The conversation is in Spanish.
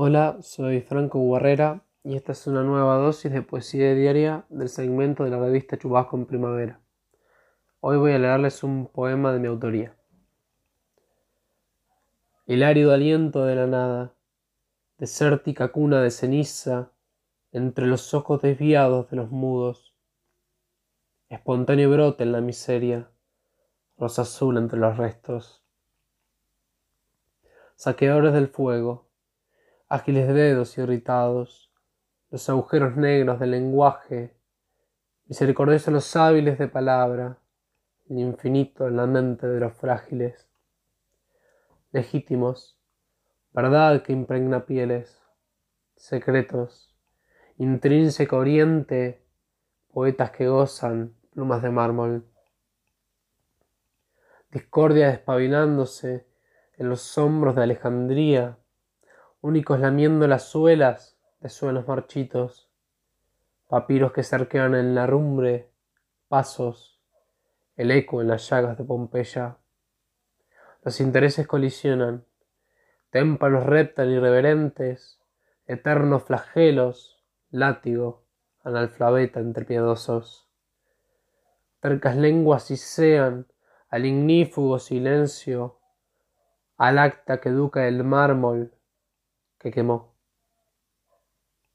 Hola, soy Franco Guerrera y esta es una nueva dosis de poesía diaria del segmento de la revista Chubasco en Primavera. Hoy voy a leerles un poema de mi autoría. El árido aliento de la nada, desértica cuna de ceniza, entre los ojos desviados de los mudos, espontáneo brote en la miseria, rosa azul entre los restos. Saqueadores del fuego, ágiles dedos irritados, los agujeros negros del lenguaje, misericordiosos los hábiles de palabra, el infinito en la mente de los frágiles, legítimos, verdad que impregna pieles, secretos, intrínseco oriente, poetas que gozan plumas de mármol, discordia despabilándose en los hombros de Alejandría, únicos lamiendo las suelas de suelos marchitos, papiros que cerquean en la rumbre, pasos, el eco en las llagas de Pompeya. Los intereses colisionan, témpanos reptan irreverentes, eternos flagelos, látigo, analfabeta entre piedosos. Tercas lenguas sean al ignífugo silencio, al acta que educa el mármol, que quemó.